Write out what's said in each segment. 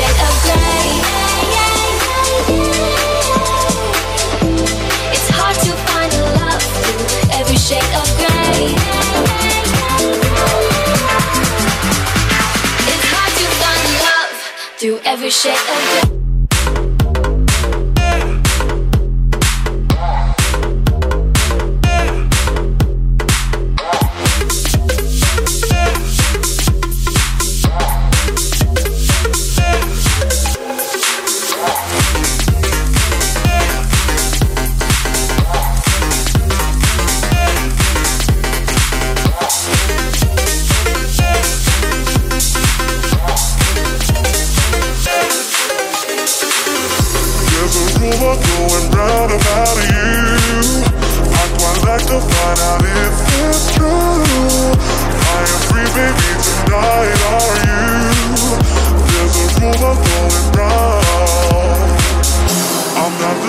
Shade of gray. It's hard to find the love through every shade of gray. It's hard to find love through every shade of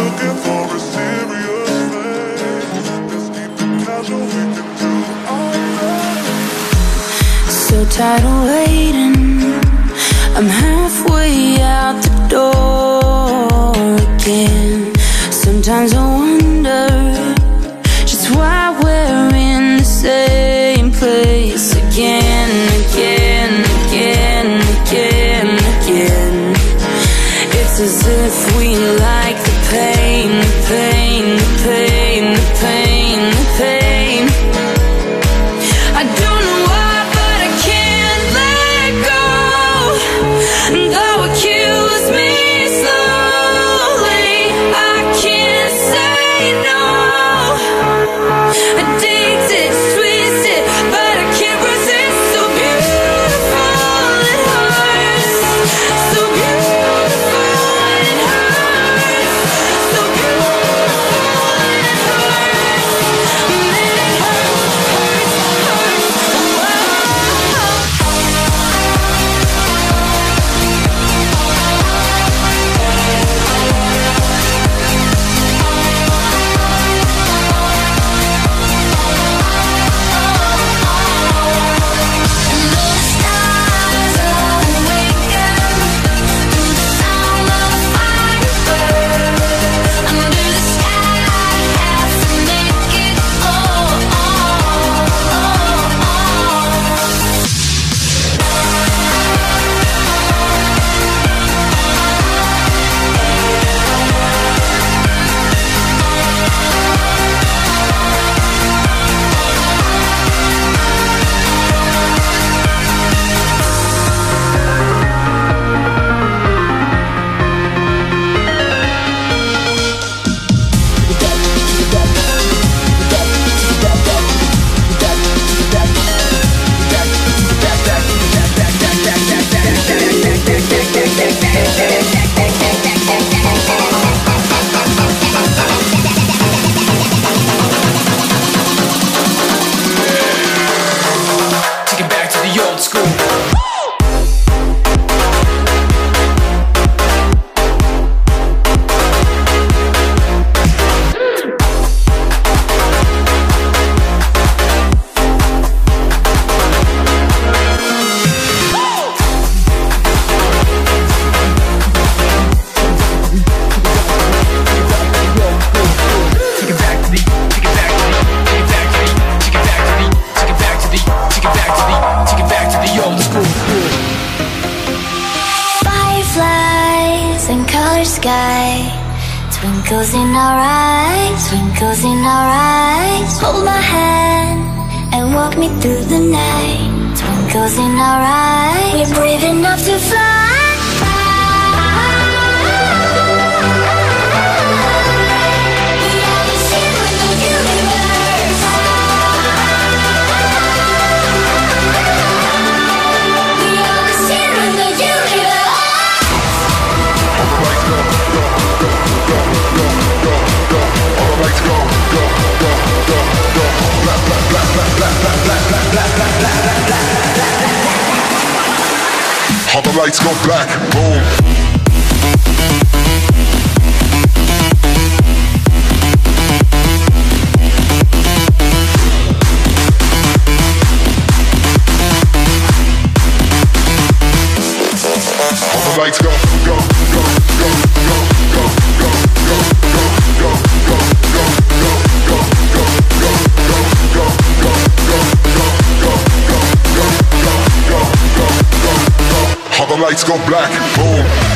looking for a serious thing. So tired of waiting. I'm halfway out the door again. Sometimes I sky. Twinkles in our eyes, twinkles in our eyes. Hold my hand and walk me through the night. Twinkles in our eyes. We're brave enough to fly All the lights go black, boom. lights go. lights go black, boom.